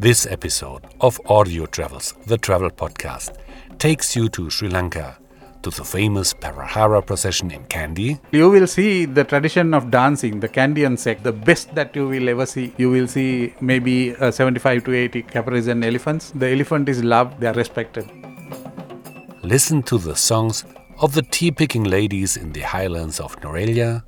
This episode of Audio Travels, the travel podcast, takes you to Sri Lanka, to the famous Perahera procession in Kandy. You will see the tradition of dancing, the Kandyan sect, the best that you will ever see. You will see maybe uh, 75 to 80 caparison elephants. The elephant is loved, they are respected. Listen to the songs of the tea picking ladies in the highlands of Nuwara Eliya.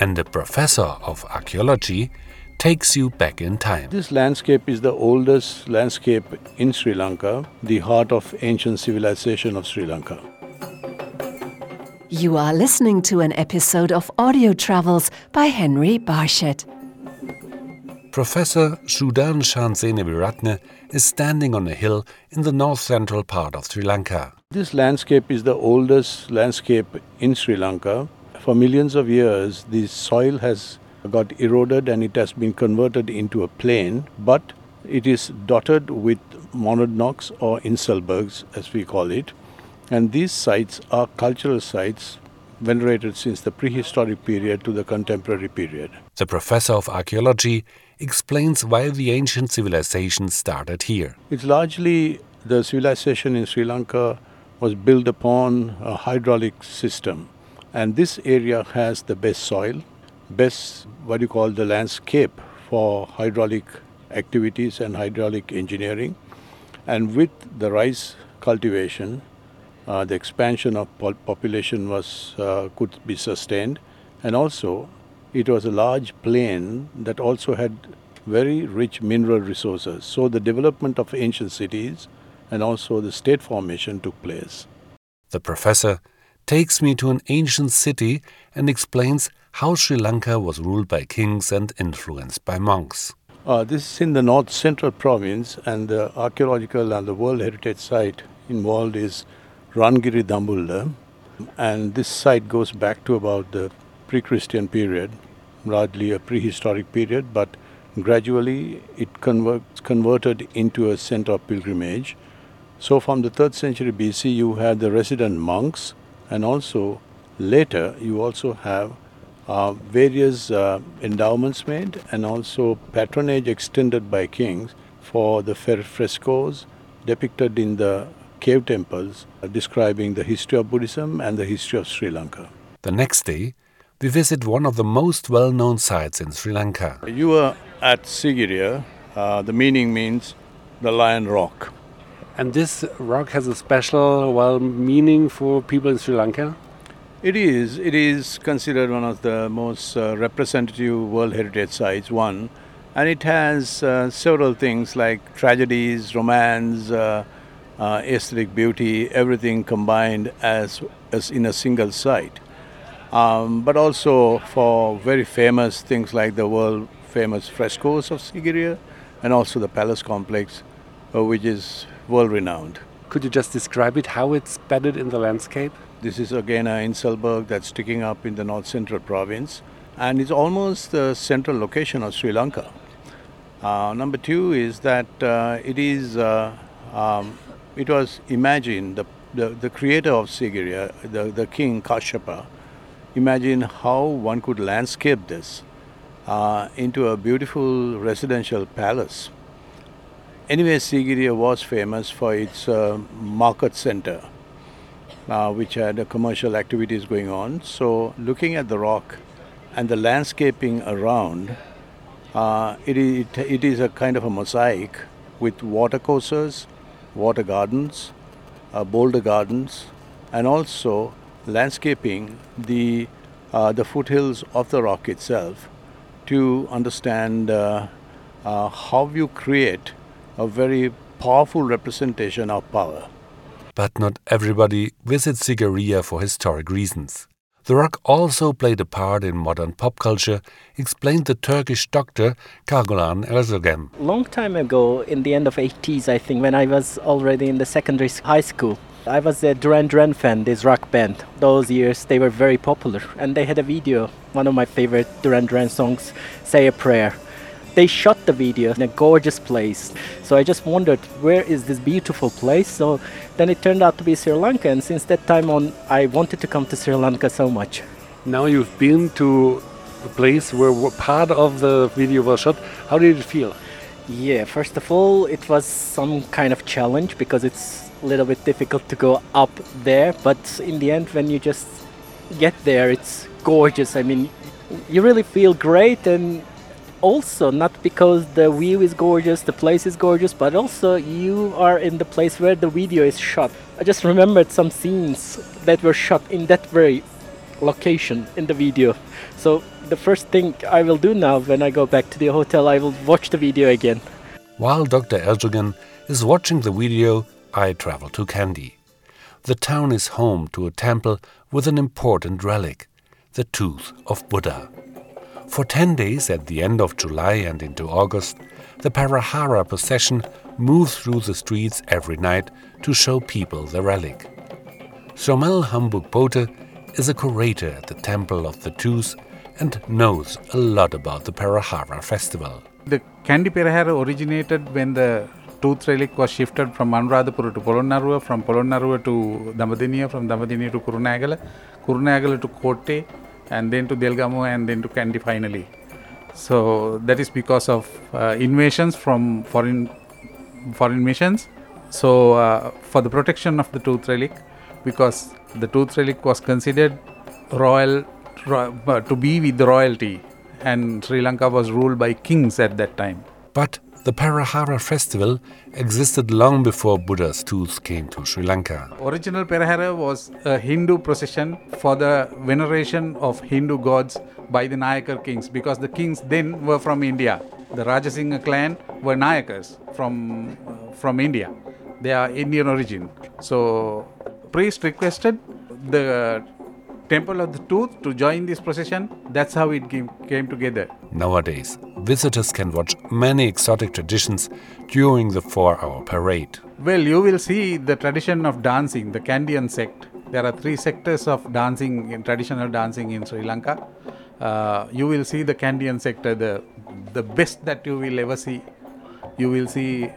And the professor of archaeology takes you back in time. This landscape is the oldest landscape in Sri Lanka, the heart of ancient civilization of Sri Lanka. You are listening to an episode of Audio Travels by Henry Barshet. Professor Sudharshan Seneviratne is standing on a hill in the north central part of Sri Lanka. This landscape is the oldest landscape in Sri Lanka. For millions of years, the soil has got eroded and it has been converted into a plain, but it is dotted with monadnocks or inselbergs, as we call it. And these sites are cultural sites venerated since the prehistoric period to the contemporary period. The professor of archaeology explains why the ancient civilization started here. It's largely the civilization in Sri Lanka was built upon a hydraulic system. And this area has the best soil, best what you call the landscape for hydraulic activities and hydraulic engineering. And with the rice cultivation, uh, the expansion of pol- population was uh, could be sustained, and also it was a large plain that also had very rich mineral resources. So the development of ancient cities and also the state formation took place. The professor takes me to an ancient city and explains how Sri Lanka was ruled by kings and influenced by monks. Uh, this is in the north central province, and the archaeological and the World Heritage Site involved is Rangiri Dambulla. And this site goes back to about the pre Christian period, largely a prehistoric period, but gradually it converted into a center of pilgrimage. So, from the 3rd century BC, you had the resident monks, and also later you also have uh, various uh, endowments made and also patronage extended by kings for the frescoes depicted in the cave temples uh, describing the history of Buddhism and the history of Sri Lanka. The next day, we visit one of the most well known sites in Sri Lanka. You were at Sigiriya. Uh, the meaning means the Lion Rock. And this rock has a special, well, meaning for people in Sri Lanka. It is. It is considered one of the most uh, representative World Heritage Sites. One, and it has uh, several things like tragedies, romance, uh, aesthetic beauty, everything combined as, as in a single site. Um, but also for very famous things like the world famous frescoes of Sigiriya, and also the palace complex, uh, which is world renowned. Could you just describe it, how it's bedded in the landscape? This is again a Inselberg that's sticking up in the north central province, and it's almost the central location of Sri Lanka. Uh, number two is that uh, it is uh, um, it was imagined the, the, the creator of Sigiriya, the, the king Kashyapa, imagine how one could landscape this uh, into a beautiful residential palace. Anyway, Sigiriya was famous for its uh, market center, uh, which had commercial activities going on. So, looking at the rock and the landscaping around, uh, it, it, it is a kind of a mosaic with water courses, water gardens, uh, boulder gardens, and also landscaping the, uh, the foothills of the rock itself to understand uh, uh, how you create a very powerful representation of power. But not everybody visits Sigiriya for historic reasons. The rock also played a part in modern pop culture, explained the Turkish doctor Kargolan Erdogan. long time ago in the end of 80s i think when i was already in the secondary high school i was a duran duran fan this rock band those years they were very popular and they had a video one of my favorite duran duran songs save a prayer they shot the video in a gorgeous place so i just wondered where is this beautiful place so then it turned out to be sri lanka and since that time on i wanted to come to sri lanka so much Now you've been to a place where part of the video was shot. How did it feel? Yeah, first of all, it was some kind of challenge because it's a little bit difficult to go up there, but in the end, when you just get there, it's gorgeous. I mean, you really feel great, and also not because the view is gorgeous, the place is gorgeous, but also you are in the place where the video is shot. I just remembered some scenes that were shot in that very location in the video. So the first thing I will do now when I go back to the hotel, I will watch the video again. While Dr. Erdogan is watching the video, I travel to Kandy. The town is home to a temple with an important relic, the tooth of Buddha. For 10 days at the end of July and into August, the Perahera procession moves through the streets every night to show people the relic. Somel Hamburg Pote is a curator at the Temple of the Tooth and knows a lot about the Perahera festival. The Kandy Perahera originated when the tooth relic was shifted from Anuradhapura to Polonnaruwa, from Polonnaruwa to Dambadeniya, from Dambadeniya to Kurunegala, Kurunegala to Kotte, and then to Delgamo, and then to Kandy finally. So that is because of uh, invasions from foreign foreign missions. So uh, for the protection of the tooth relic, because the tooth relic was considered royal ro- uh, to be with the royalty, and Sri Lanka was ruled by kings at that time. But the Perahera festival existed long before Buddha's tooth came to Sri Lanka. Original Perahera was a Hindu procession for the veneration of Hindu gods by the Nayakar kings because the kings then were from India. The Rajasingha clan were Nayakas from, uh, from India. They are Indian origin. So, priest requested the temple of the tooth to join this procession. That's how it came, came together. Nowadays, visitors can watch many exotic traditions during the four hour parade. Well, you will see the tradition of dancing, the Kandyan sect. There are three sectors of dancing, in traditional dancing in Sri Lanka. Uh, you will see the Kandyan sector, the the best that you will ever see. You will see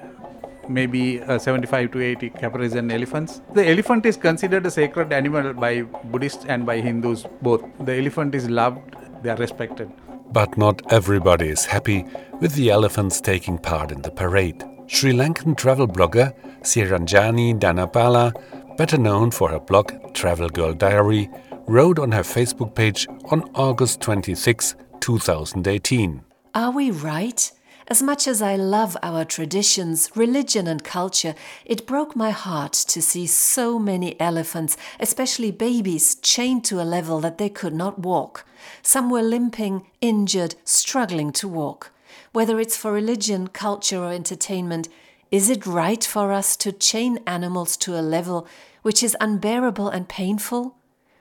maybe uh, 75 to 80 caparison elephants. The elephant is considered a sacred animal by Buddhists and by Hindus both. The elephant is loved, they are respected. But not everybody is happy with the elephants taking part in the parade. Sri Lankan travel blogger Siranjani Danapala, better known for her blog Travel Girl Diary, wrote on her Facebook page on August 26, 2018. Are we right? As much as I love our traditions, religion, and culture, it broke my heart to see so many elephants, especially babies, chained to a level that they could not walk. Some were limping, injured, struggling to walk. Whether it's for religion, culture, or entertainment, is it right for us to chain animals to a level which is unbearable and painful?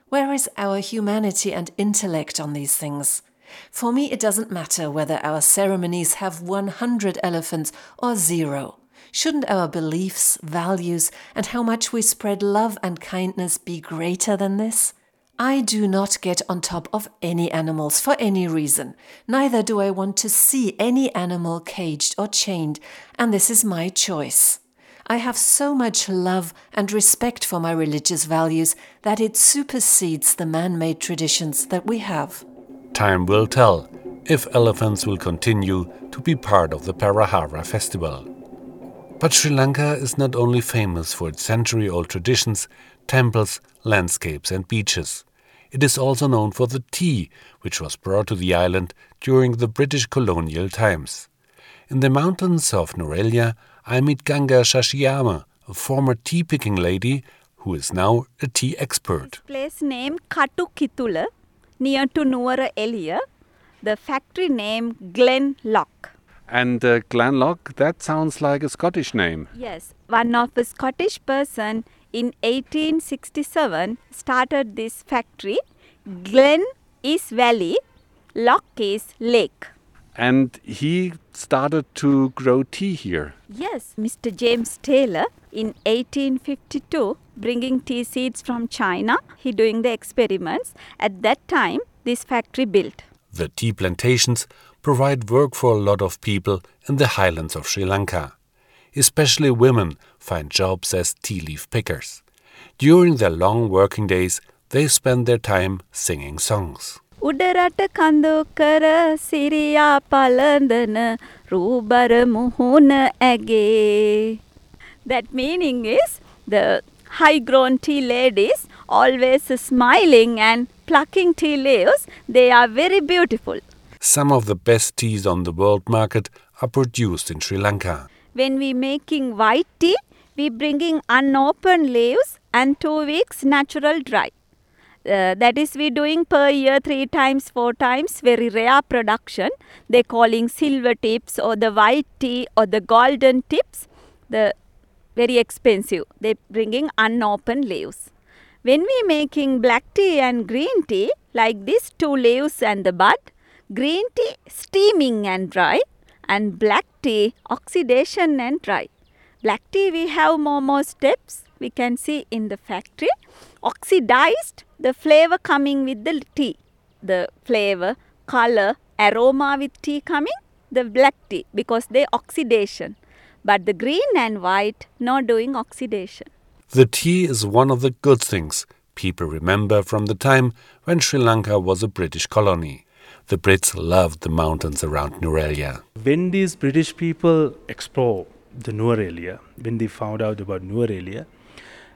Where is our humanity and intellect on these things? For me, it doesn't matter whether our ceremonies have 100 elephants or zero. Shouldn't our beliefs, values, and how much we spread love and kindness be greater than this? I do not get on top of any animals for any reason. Neither do I want to see any animal caged or chained, and this is my choice. I have so much love and respect for my religious values that it supersedes the man made traditions that we have. Time will tell if elephants will continue to be part of the Perahera festival. But Sri Lanka is not only famous for its century old traditions, temples, landscapes, and beaches. It is also known for the tea, which was brought to the island during the British colonial times. In the mountains of Nuwara Eliya, I meet Ganga Shashiyama, a former tea picking lady who is now a tea expert. Place name Katu Kitula, near to Nuwara Eliya. The factory name Glen Loch. And uh, Glenloch, that sounds like a Scottish name. Yes, one of a Scottish person in 1867 started this factory. Glen is valley, Loch is lake. And he started to grow tea here. Yes, Mr. James Taylor in 1852 bringing tea seeds from China. He doing the experiments. At that time, this factory built. The tea plantations provide work for a lot of people in the highlands of Sri Lanka. Especially women find jobs as tea leaf pickers. During their long working days, they spend their time singing songs. උඩරට කඳුකර සිරියා පලඳන රූබර මුහුණ ඇගේ. That meaning is the high grown tea ladies always smiling and plucking tea leaves. They are very beautiful. Some of the best teas on the world market are produced in Sri Lanka. When we making white tea, we bringing unopened leaves and two weeks natural dry. Uh, that is we doing per year three times four times very rare production they calling silver tips or the white tea or the golden tips the very expensive they bringing unopened leaves when we making black tea and green tea like this two leaves and the bud green tea steaming and dry and black tea oxidation and dry. Black tea we have more more steps we can see in the factory. Oxidized the flavor coming with the tea. The flavor color aroma with tea coming the black tea because they oxidation. But the green and white not doing oxidation. The tea is one of the good things people remember from the time when Sri Lanka was a British colony. The Brits loved the mountains around Nuwara Eliya. when these British people explore the Nuwara Eliya, when they found out about Nuwara Eliya,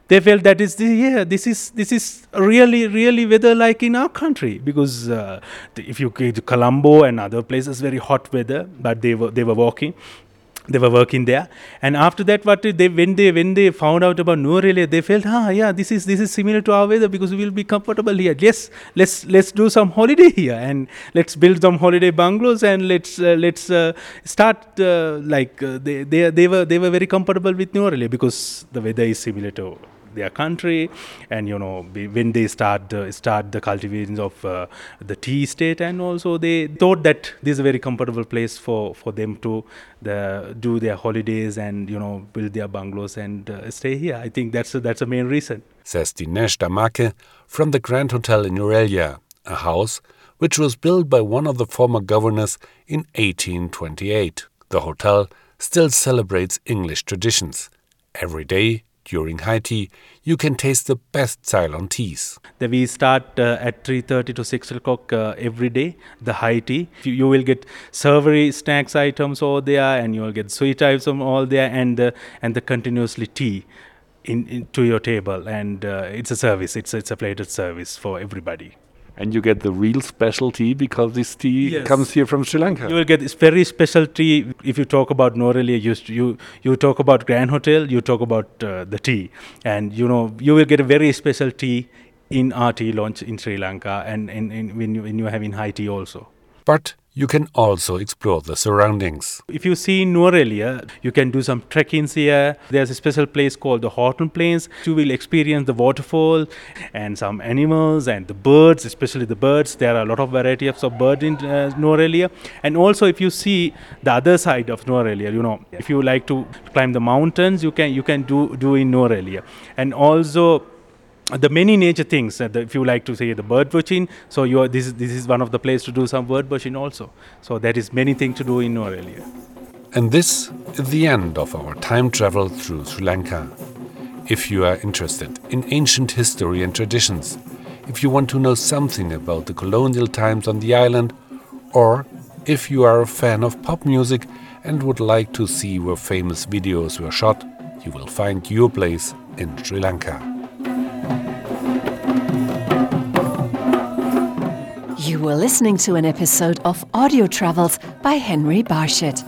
they felt that is the, yeah this is this is really really weather like in our country because uh, if you go to Colombo and other places very hot weather, but they were they were walking. They were working there, and after that, what they when they when they found out about Nuwara Eliya, they felt, ah, yeah, this is this is similar to our weather because we will be comfortable here. Yes, let's let's do some holiday here and let's build some holiday bungalows and let's uh, let's uh, start uh, like uh, they, they they were they were very comfortable with Nuwara Eliya because the weather is similar to their country and you know be- when they start uh, start the cultivations of uh, the tea estate and also they thought that this is a very comfortable place for for them to the, do their holidays and you know build their bungalows and uh, stay here i think that's that's the main reason says Dinesh Damake from the Grand Hotel in Nuwara Eliya, a house which was built by one of the former governors in 1828. The hotel still celebrates English traditions. Every day during high tea, you can taste the best Ceylon teas. we start uh, at 3.30 to 6 o'clock uh, every day the high tea you, you will get savory snacks items all there and you will get sweet items all there and the and the continuously tea in, in to your table. And uh, it's a service. It's it's a plated service for everybody And you get the real specialty because this tea Yes. comes here from Sri Lanka. you will get this very special tea if you talk about Nuwara Eliya you you you talk about Grand Hotel you talk about uh, the tea and you know you will get a very special tea in our tea launch in Sri Lanka and, and, and when you when you have in high tea also But you can also explore the surroundings. If you see Nuwara Eliya, you can do some trekkings here. There's a special place called the Horton Plains. You will experience the waterfall and some animals and the birds, especially the birds. There are a lot of varieties of birds in uh. And also, if you see the other side of Nuwara Eliya, you know, if you like to climb the mountains, you can you can do do in Nuwara Eliya. And also the many nature things uh, the, if you like to say the bird watching so you are this is this is one of the place to do some bird watching also so there is many things to do in Nuwara Eliya. And this is the end of our time travel through Sri Lanka. If you are interested in ancient history and traditions, if you want to know something about the colonial times on the island, or if you are a fan of pop music and would like to see where famous videos were shot, you will find your place in Sri Lanka. You were listening to an episode of Audio Travels by Henry Barshett.